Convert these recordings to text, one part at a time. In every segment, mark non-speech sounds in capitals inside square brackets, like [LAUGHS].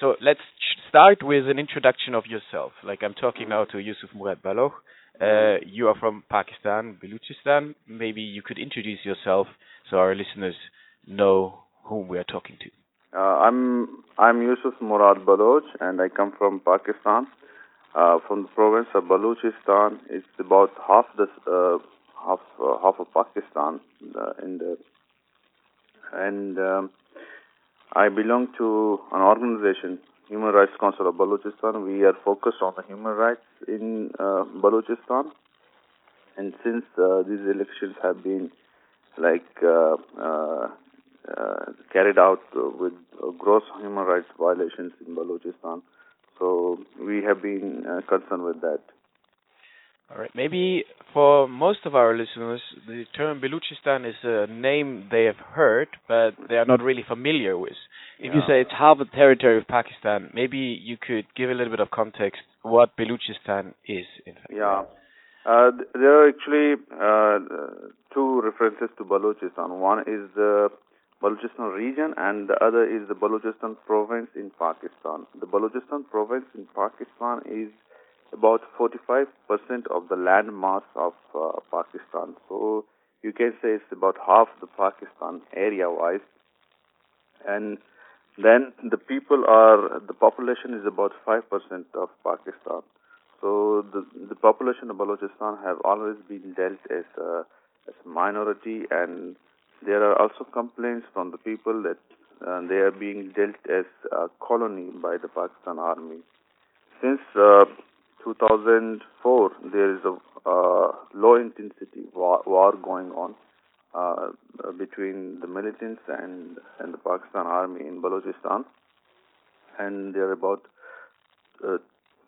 So let's start with an introduction of yourself. Like I'm talking now to Yousuf Murad Baloch. Uh, you are from Pakistan, Baluchistan. Maybe you could introduce yourself so our listeners know whom we are talking to. Uh, I'm I'm Yousuf Murad Baloch, and I come from Pakistan, uh, from the province of Baluchistan. It's about half the uh, half uh, half of Pakistan uh, in the and um, I belong to an organization, Human Rights Council of Balochistan. We are focused on the human rights in uh, Balochistan, and since uh, these elections have been like uh, uh, uh carried out with gross human rights violations in Balochistan, so we have been uh, concerned with that. All right. Maybe for most of our listeners, the term Baluchistan is a name they have heard, but they are not really familiar with. If yeah. you say it's half the territory of Pakistan, maybe you could give a little bit of context what Baluchistan is. In fact. Yeah. Uh, there are actually uh, two references to Balochistan. One is the Balochistan region, and the other is the Balochistan province in Pakistan. The Balochistan province in Pakistan is about 45% of the land mass of uh, Pakistan. So you can say it's about half the Pakistan area-wise. And then the people are, the population is about 5% of Pakistan. So the, the population of Balochistan have always been dealt as a, as a minority and there are also complaints from the people that uh, they are being dealt as a colony by the Pakistan army. Since uh, 2004, there is a uh, low intensity war, war going on uh, between the militants and, and the Pakistan army in Balochistan. And there are about uh,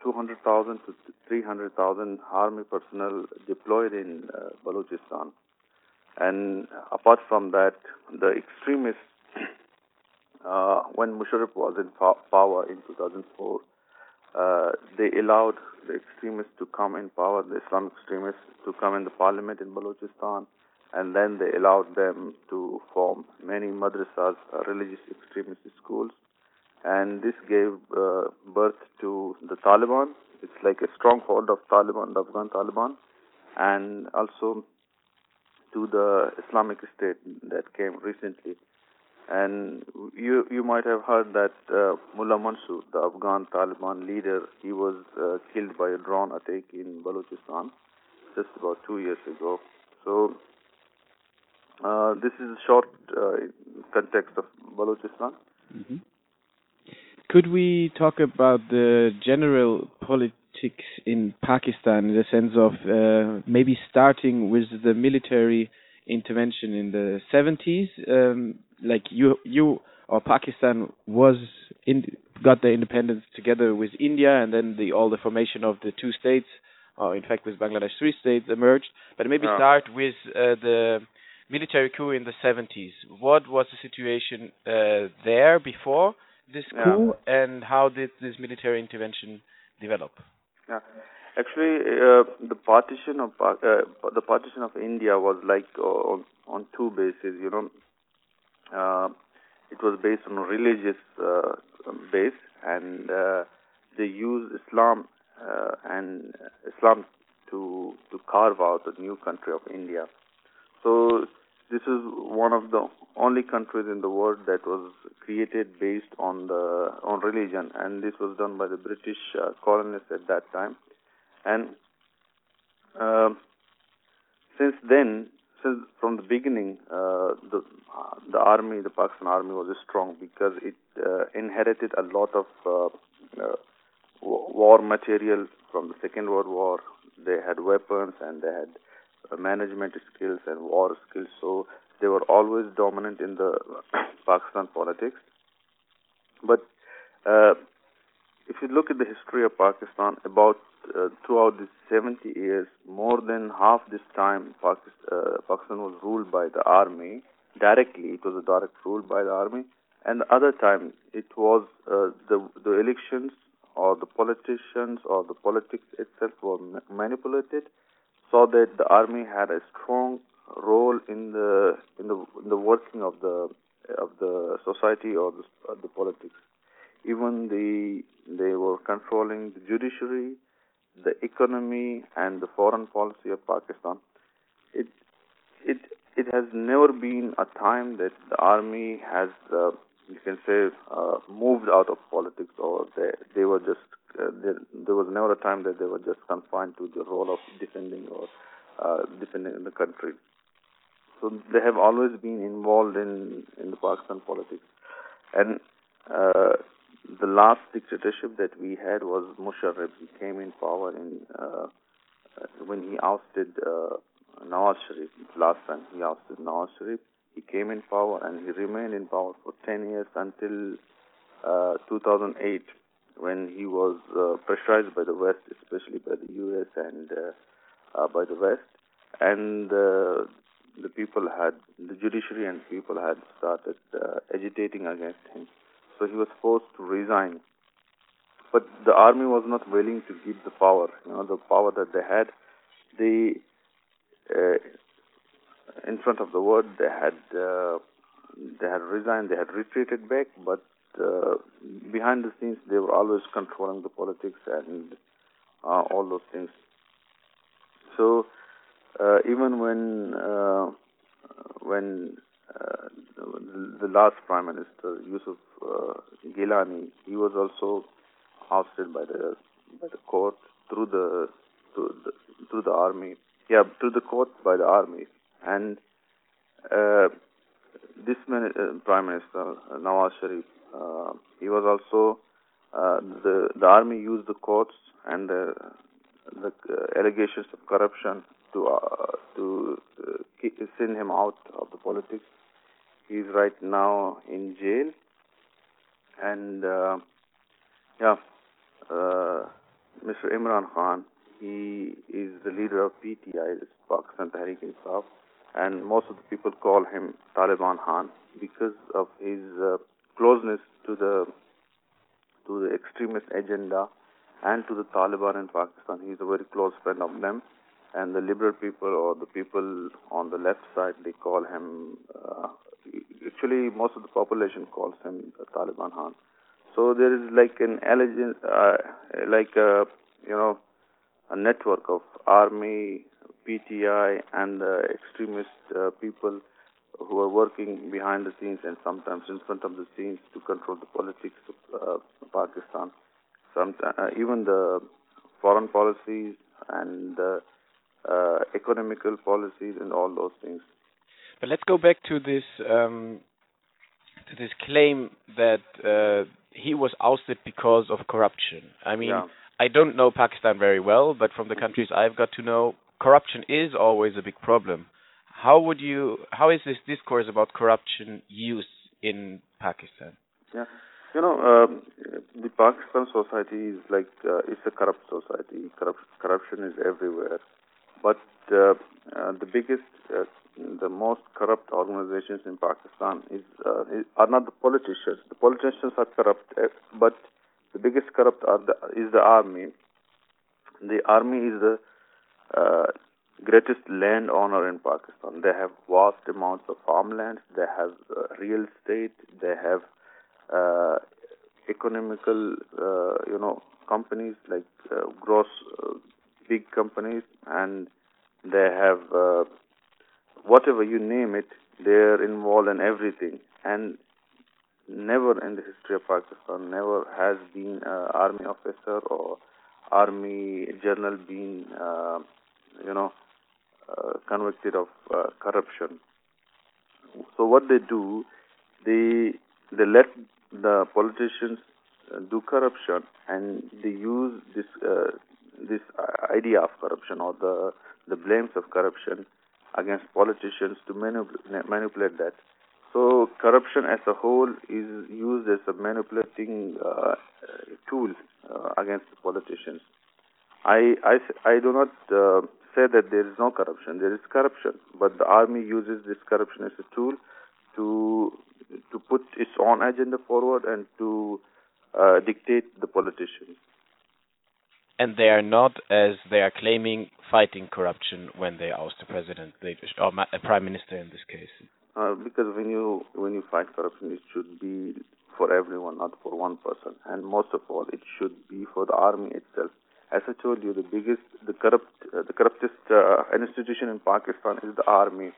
200,000 to 300,000 army personnel deployed in uh, Balochistan. And apart from that, the extremists, [CLEARS THROAT] uh, when Musharraf was in power in 2004, uh, they allowed the extremists to come in power, the Islamic extremists to come in the parliament in Balochistan, and then they allowed them to form many madrasas, uh, religious extremist schools, and this gave uh, birth to the Taliban. It's like a stronghold of Taliban, the Afghan Taliban, and also to the Islamic State that came recently. And you you might have heard that uh, Mullah Mansour, the Afghan Taliban leader, he was uh, killed by a drone attack in Balochistan just about two years ago. So uh, this is a short uh, context of Balochistan. Mm-hmm. Could we talk about the general politics in Pakistan in the sense of uh, maybe starting with the military intervention in the 70s? Um, like you you or Pakistan was in got their independence together with India, and then the all the formation of the two states, or in fact with Bangladesh three states emerged. But maybe yeah. start with uh, the military coup in the 70s. What was the situation uh, there before this coup, yeah. and how did this military intervention develop? Yeah. Actually, uh, the partition of uh, the partition of India was like uh, on on two bases. You know, uh, it was based on a religious uh, base, and uh, they used Islam uh, and Islam to to carve out a new country of India. So this is one of the only countries in the world that was created based on the on religion, and this was done by the British uh, colonists at that time. And uh, since then, since from the beginning, uh, the the army, the Pakistan army, was strong because it uh, inherited a lot of uh, uh, war material from the Second World War. They had weapons and they had uh, management skills and war skills. So they were always dominant in the [COUGHS] Pakistan politics. But if you look at the history of Pakistan, about uh, throughout these 70 years, more than half this time, Pakistan, uh, Pakistan was ruled by the army directly. It was a direct rule by the army, and the other time it was uh, the the elections or the politicians or the politics itself were ma- manipulated, so that the army had a strong role in the in the in the working of the of the society or the, the politics even even the they were controlling the judiciary, the economy, and the foreign policy of Pakistan. It it it has never been a time that the army has uh, you can say uh, moved out of politics or they they were just uh, there, there was never a time that they were just confined to the role of defending or uh, defending the country. So they have always been involved in in the Pakistan politics, and uh, the last dictatorship that we had was Musharraf. He came in power in uh, when he ousted uh, Nawaz Sharif. Last time he ousted Nawaz Sharif, he came in power and he remained in power for 10 years until uh, 2008 when he was uh, pressurized by the West, especially by the US and uh, uh, by the West, and the people had, the judiciary and people had started agitating against him. So he was forced to resign. But the army was not willing to give the power, you know, the power that they had. They, uh, in front of the world, they had they had resigned, they had retreated back, but uh, behind the scenes, they were always controlling the politics and uh, all those things. So uh, even when uh, when uh, the, last prime minister Yusuf uh, Gilani, he was also ousted by the by the court through the through the, through the army. Yeah, through the court by the army, and this man, prime minister Nawaz Sharif uh, he was also uh, the the army used the courts and the, the uh, allegations of corruption to uh, to uh, send him out of the politics. He's right now in jail, and uh, yeah, Mr. Imran Khan. He is the leader of PTI, Pakistan Tehreek-e-Insaf, and most of the people call him Taliban Khan because of his uh, closeness to the to the extremist agenda and to the Taliban in Pakistan. He's a very close friend of them. And the liberal people or the people on the left side, they call him, uh, actually, most of the population calls him Taliban Khan. So there is like an allegiance, uh, like a, you know, a network of army, PTI, and uh, extremist uh, people who are working behind the scenes and sometimes in front of the scenes to control the politics of uh, Pakistan. Sometimes, uh, even the foreign policies and uh, economical policies and all those things. But let's go back to this um, to this claim that uh, he was ousted because of corruption. I mean, yeah. I don't know Pakistan very well, but from the countries I've got to know, corruption is always a big problem. How would you? How is this discourse about corruption used in Pakistan? Yeah, you know, um, the Pakistan society is like uh, it's a corrupt society. Corrupt, corruption is everywhere, but uh, uh, the biggest, uh, the most corrupt organizations in Pakistan is, uh, is, are not the politicians. The politicians are corrupt, uh, but the biggest corrupt the, is the army. The army is the greatest landowner in Pakistan. They have vast amounts of farmland. They have uh, real estate. They have uh, economical, uh, you know, companies like uh, gross, uh, big companies, and they have uh, whatever you name it. They're involved in everything, and never in the history of Pakistan, never has been an army officer or army general been, you know, uh, convicted of uh, corruption. So what they do, they they let the politicians uh, do corruption, and they use this this idea of corruption or the the blames of corruption against politicians to manip- manipulate that. So corruption as a whole is used as a manipulating uh, tool uh, against politicians. I, I, I do not uh, say that there is no corruption. There is corruption, but the army uses this corruption as a tool to to put its own agenda forward and to uh, dictate the politicians. And they are not, as they are claiming, fighting corruption when they oust the president or a prime minister in this case. Uh, because when you when you fight corruption, it should be for everyone, not for one person. And most of all, it should be for the army itself. As I told you, the biggest, the corrupt, uh, the corruptest uh, institution in Pakistan is the army.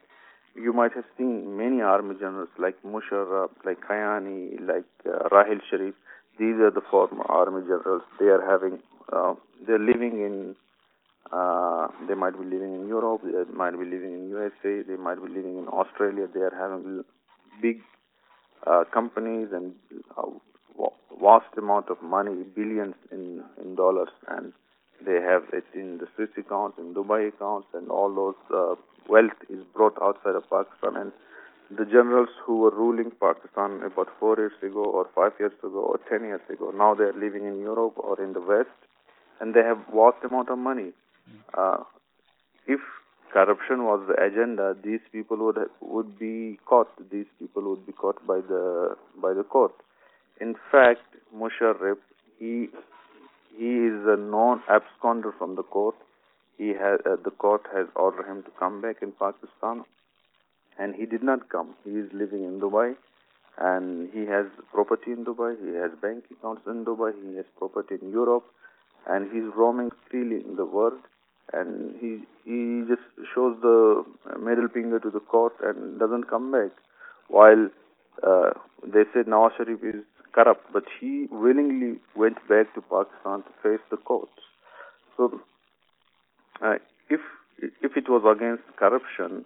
You might have seen many army generals like Musharraf, like Kayani, like uh, Rahil Sharif. These are the former army generals. They are having, uh, they're living in uh, they might be living in Europe, they might be living in USA, they might be living in Australia. They are having big uh, companies and uh, vast amount of money, billions in in dollars, and they have it in the Swiss accounts, in Dubai accounts, and all those uh, wealth is brought outside of Pakistan. And the generals who were ruling Pakistan about four years ago, or five years ago, or ten years ago, now they are living in Europe or in the West, and they have vast amount of money. Uh, if corruption was the agenda, these people would would be caught. These people would be caught by the by the court. In fact, Musharraf, he he is a known absconder from the court. He has uh, the court has ordered him to come back in Pakistan, and he did not come. He is living in Dubai, and he has property in Dubai. He has bank accounts in Dubai. He has property in Europe, and he's roaming freely in the world and he he just shows the middle finger to the court and doesn't come back. While uh, they said Nawaz Sharif is corrupt, but he willingly went back to Pakistan to face the courts. So, uh, if if it was against corruption,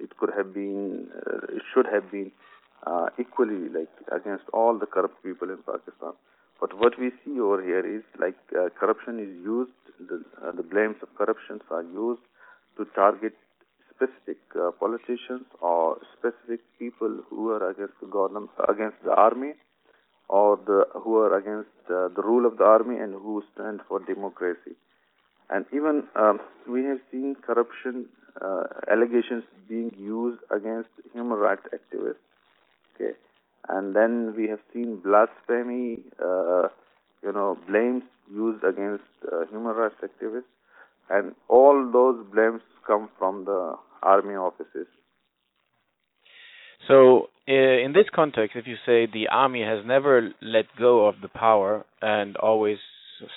it could have been, uh, it should have been uh, equally like against all the corrupt people in Pakistan. But what we see over here is like uh, corruption is used, the, uh, the blames of corruptions are used to target specific uh, politicians or specific people who are against the government, against the army, or the who are against uh, the rule of the army and who stand for democracy. And even um, we have seen corruption uh, allegations being used against human rights activists. Okay and then we have seen blasphemy, uh, you know, blames used against uh, human rights activists, and all those blames come from the army offices. So, in this context, if you say the army has never let go of the power and always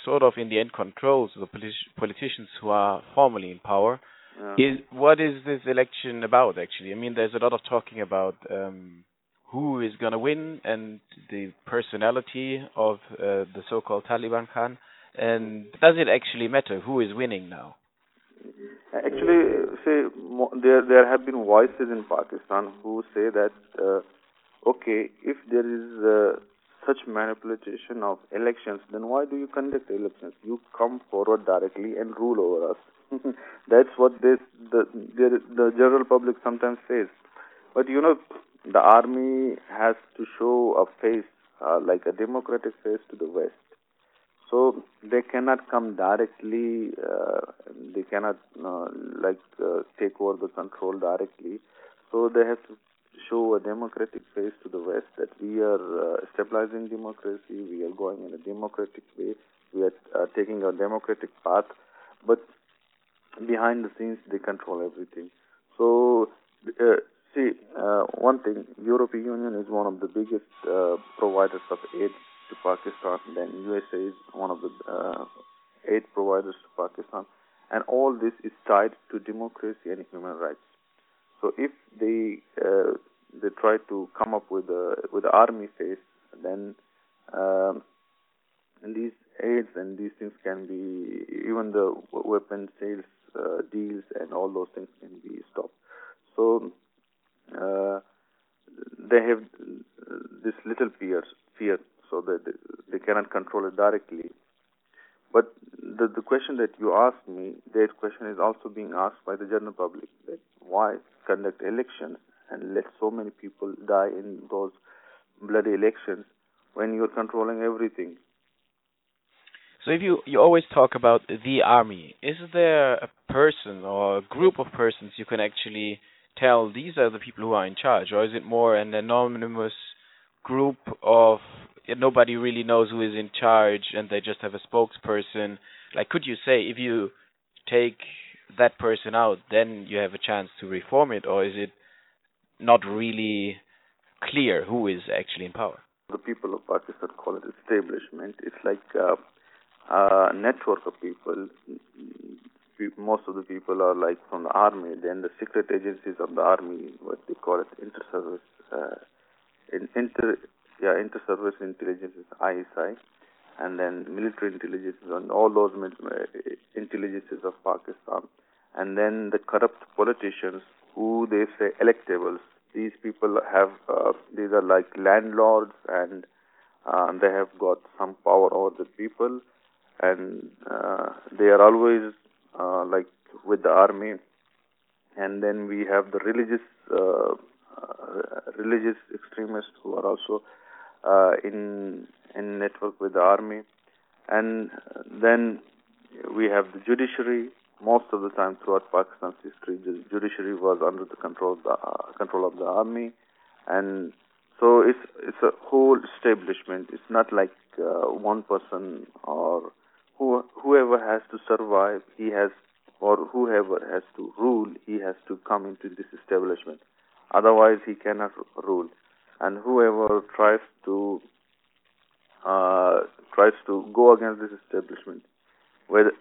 sort of in the end controls the politi- politicians who are formally in power, yeah. is what is this election about actually? I mean, there's a lot of talking about um, who is going to win and the personality of uh, the so-called Taliban Khan? And does it actually matter who is winning now? Actually, say there there have been voices in Pakistan who say that uh, okay, if there is uh, such manipulation of elections, then why do you conduct elections? You come forward directly and rule over us. [LAUGHS] That's what this the, the the general public sometimes says. But you know, the army has to show a face, uh, like a democratic face to the West. So they cannot come directly, uh, they cannot uh, like uh, take over the control directly. So they have to show a democratic face to the West that we are uh, stabilizing democracy, we are going in a democratic way, we are uh, taking a democratic path, but behind the scenes they control everything. So See, uh, one thing, European Union is one of the biggest uh, providers of aid to Pakistan. Then USA is one of the uh, aid providers to Pakistan, and all this is tied to democracy and human rights. So if they uh, they try to come up with a with the army face, then um, these aids and these things can be even the weapon sales uh, deals and all those things can be stopped. So uh, Uh, they have this little fear, fear, so that they cannot control it directly. But the the question that you asked me, that question is also being asked by the general public. That why conduct elections and let so many people die in those bloody elections when you're controlling everything? So if you you always talk about the army, is there a person or a group of persons you can actually tell these are the people who are in charge, or is it more an anonymous group of nobody really knows who is in charge and they just have a spokesperson? Like, could you say if you take that person out, then you have a chance to reform it, or is it not really clear who is actually in power? the people of Pakistan call it establishment. It's like uh, a network of people. Most of the people are like from the army. Then the secret agencies of the army, what they call it, inter-service, uh, inter, yeah, inter-service intelligence is ISI, and then military intelligence and all those uh, intelligences of Pakistan, and then the corrupt politicians who they say electables. These people have uh, these are like landlords and uh, they have got some power over the people. And uh, they are always uh, like with the army. And then we have the religious uh, uh, religious extremists who are also in in network with the army. And then we have the judiciary. Most of the time throughout Pakistan's history, the judiciary was under the control of the uh, control of the army, and so it's it's a whole establishment. It's not like uh, one person or who, whoever has to survive, he has or whoever has to rule, he has to come into this establishment. Otherwise, he cannot rule. And whoever tries to uh, tries to go against this establishment, whether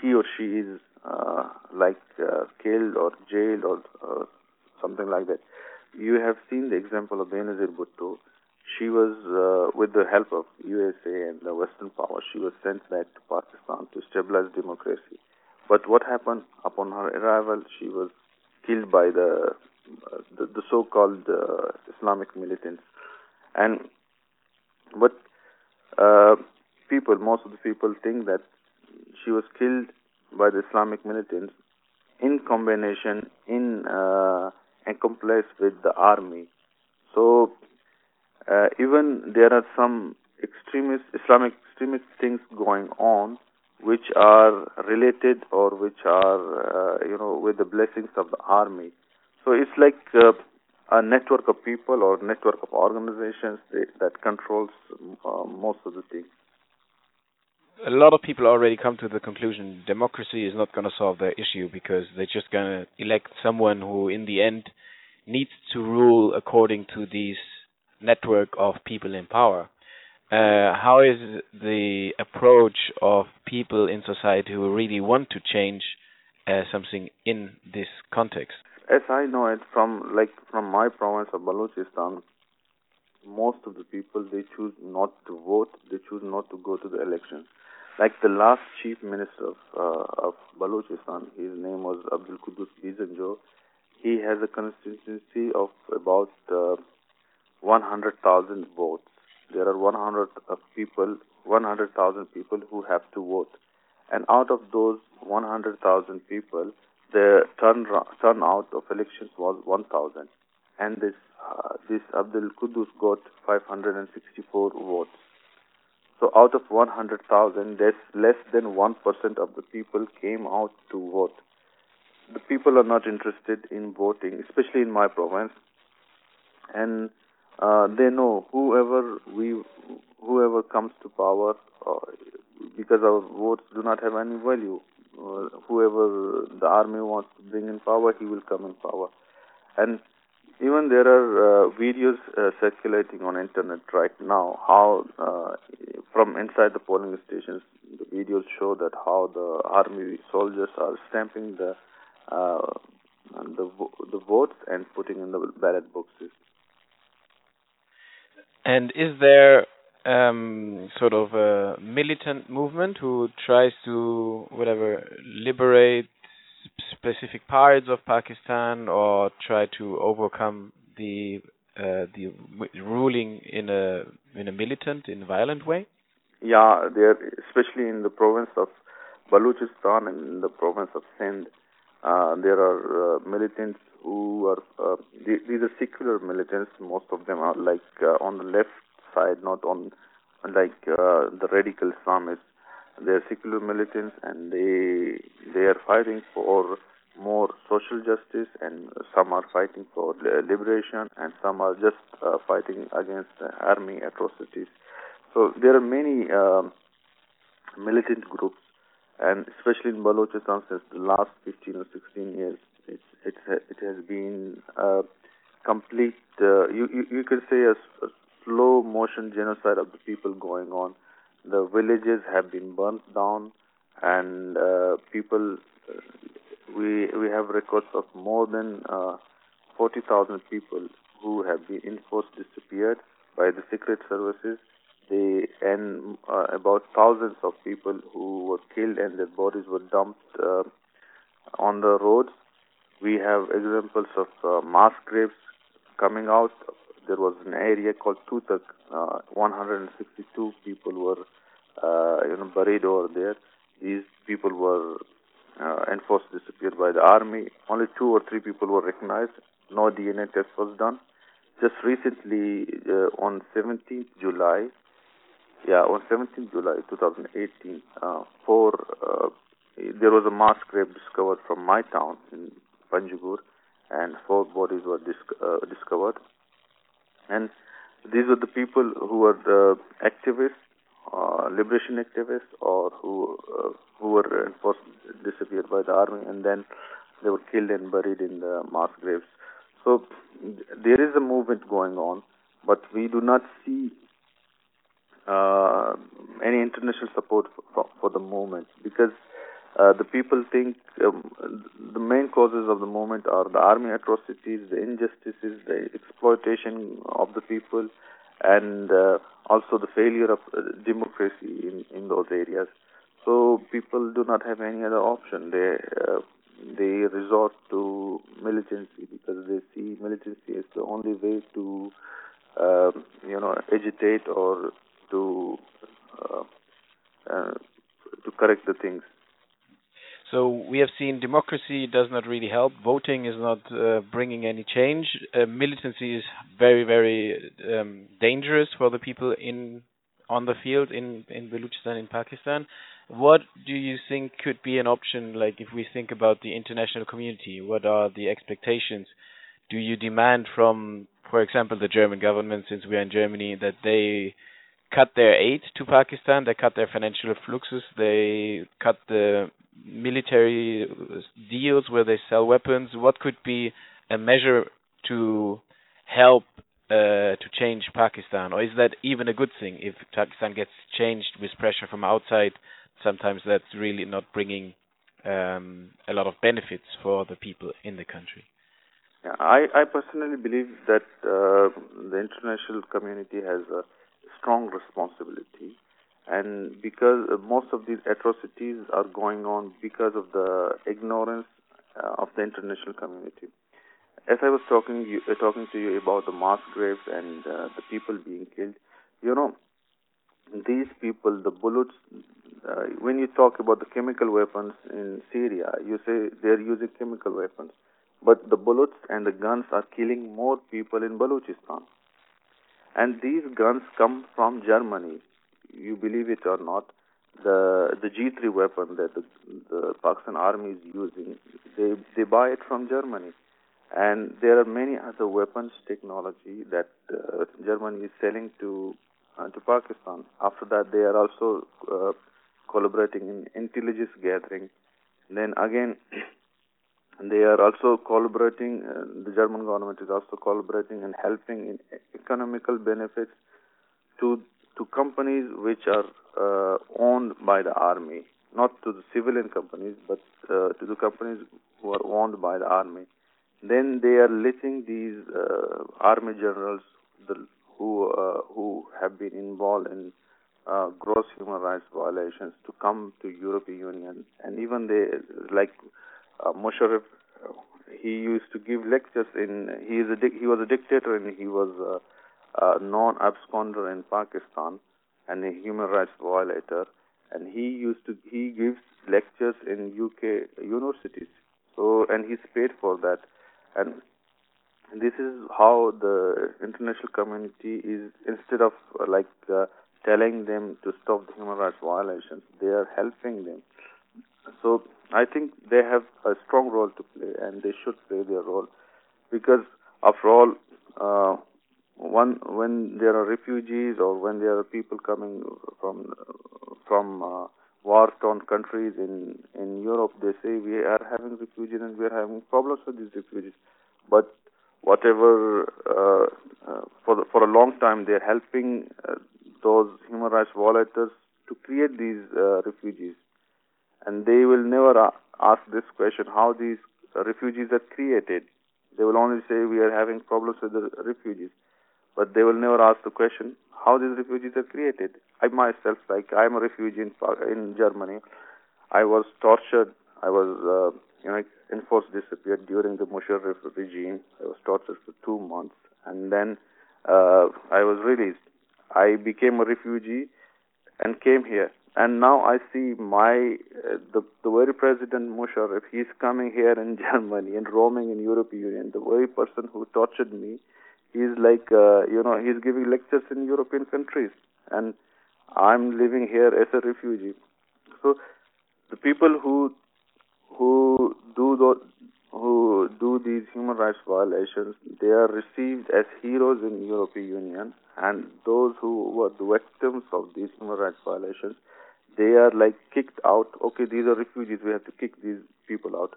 he or she is uh, like uh, killed or jailed or something like that. You have seen the example of Benazir Bhutto. She was, uh, with the help of USA and the Western powers, she was sent back to Pakistan to stabilize democracy. But what happened upon her arrival? She was killed by the uh, the, the so-called uh, Islamic militants. And what people, most of the people think that she was killed by the Islamic militants in combination in uh, accomplice with the army. So uh, even there are some extremist Islamic extremist things going on which are related or which are uh, you know with the blessings of the army. So it's like uh, a network of people or network of organizations that, that controls uh, most of the things a lot of people already come to the conclusion democracy is not going to solve their issue because they're just going to elect someone who, in the end, needs to rule according to this network of people in power. Uh, how is the approach of people in society who really want to change uh, something in this context? As I know it from like from my province of Balochistan, most of the people they choose not to vote, they choose not to go to the elections like the last chief minister of, uh, of Balochistan, his name was Abdul Qudus Bizenjo. He has a constituency of about uh, 100,000 votes. There are 100 uh, people, 100,000 people who have to vote, and out of those 100,000 people, the turn turnout of elections was 1,000, and this uh, this Abdul Qudus got 564 votes. So out of 100,000, less than 1% of the people came out to vote. The people are not interested in voting, especially in my province. And uh, they know whoever we, whoever comes to power, uh, because our votes do not have any value. Uh, whoever the army wants to bring in power, he will come in power. And even there are uh, videos uh, circulating on internet right now how from inside the polling stations the videos show that how the army soldiers are stamping the the the votes and putting in the ballot boxes and is there um, sort of a militant movement who tries to whatever liberate specific parts of Pakistan or try to overcome the uh, the ruling in a in a militant, in a violent way? Yeah, there, especially in the province of Balochistan and in the province of Sindh, uh, there are uh, militants who are uh, these are secular militants. Most of them are like uh, on the left side, not on like uh, the radical Islamists they are secular militants and they they are fighting for more social justice and some are fighting for liberation and some are just uh, fighting against army atrocities so there are many um, militant groups and especially in Balochistan since the last 15 or 16 years it's, it's it has been a complete uh, you, you you could say a, a slow motion genocide of the people going on. The villages have been burnt down, and uh, people. Uh, we we have records of more than uh, 40,000 people who have been enforced disappeared by the secret services. They and uh, about thousands of people who were killed and their bodies were dumped uh, on the roads. We have examples of uh, mass graves coming out. There was an area called Tutak. Uh, 162 people were uh, you know buried over there. These people were uh, enforced disappeared by the army. Only two or three people were recognized. No DNA test was done. Just recently, uh, on 17th July, yeah, on 17th July 2018, uh, four, uh, there was a mass grave discovered from my town in Panjgur, and four bodies were uh, discovered. And these were the people who were the activists, uh, liberation activists, or who uh, who were enforced disappeared by the army, and then they were killed and buried in the mass graves. So there is a movement going on, but we do not see uh, any international support for, for the movement because uh, the people think um, the main causes of the movement are the army atrocities, the injustices, the exploitation of the people, and uh, also the failure of uh, democracy in, in those areas. So people do not have any other option. They uh, they resort to militancy because they see militancy as the only way to, uh, you know, agitate or to to correct the things. So we have seen democracy does not really help. Voting is not uh, bringing any change. Uh, militancy is very, very um, dangerous for the people in on the field in in Balochistan in Pakistan. What do you think could be an option, like if we think about the international community? What are the expectations? Do you demand from, for example, the German government, since we are in Germany, that they cut their aid to Pakistan, they cut their financial fluxes, they cut the military deals where they sell weapons? What could be a measure to help uh, to change Pakistan, or is that even a good thing if Pakistan gets changed with pressure from outside? sometimes that's really not bringing um, a lot of benefits for the people in the country. Yeah, I, I personally believe that uh, the international community has a strong responsibility, and because uh, most of these atrocities are going on because of the ignorance uh, of the international community. As I was talking you, uh, talking to you about the mass graves and uh, the people being killed, you know, these people, the bullets, uh, when you talk about the chemical weapons in Syria, you say they're using chemical weapons, but the bullets and the guns are killing more people in Balochistan. And these guns come from Germany. You believe it or not, the the G3 weapon that the, the Pakistan army is using, they they buy it from Germany. And there are many other weapons technology that uh, Germany is selling to uh, to Pakistan. After that, they are also uh, collaborating in intelligence gathering. Then again, [CLEARS THROAT] they are also collaborating. Uh, the German government is also collaborating and helping in economical benefits to to companies which are uh, owned by the army, not to the civilian companies, but uh, to the companies who are owned by the army. Then they are letting these uh, army generals, the who uh, who have been involved in uh, gross human rights violations to come to European Union, and even they like uh, Musharraf, he used to give lectures in. He is a he was a dictator and he was a non-absconder in Pakistan and a human rights violator, and he used to he gives lectures in UK universities. So and he's paid for that, and this is how the international community is instead of uh, like uh, telling them to stop the human rights violations they are helping them. So i think they have a strong role to play and they should play their role. Because after all uh, one when there are refugees or when there are people coming from from uh, war-torn countries in in Europe, they say we are having refugees and we are having problems with these refugees. But whatever uh, uh, for the, for a long time they're helping uh, those human rights violators to create these uh, refugees, and they will never ask this question: how these refugees are created. They will only say we are having problems with the refugees, but they will never ask the question how these refugees are created. I myself, like I'm a refugee in in Germany, I was tortured. I was uh, you know enforced disappeared during the Musharraf regime. I was tortured for two months, and then uh, I was released. I became a refugee and came here. And now I see my uh, the the very president Musharraf. He's coming here in [LAUGHS] Germany and roaming in European Union. The very person who tortured me, he's like uh, you know he's giving lectures in European countries, and I'm living here as a refugee. So the people who who do the, who do these human rights violations, they are received as heroes in European Union, and those who were the victims of these human rights violations, they are like kicked out. Okay, these are refugees. We have to kick these people out.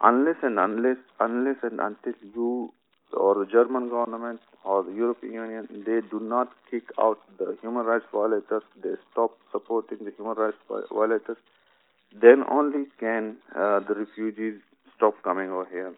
Unless and unless unless and until you or the German government or the European Union, they do not kick out the human rights violators. They stop supporting the human rights violators then only can uh, the refugees stop coming over here.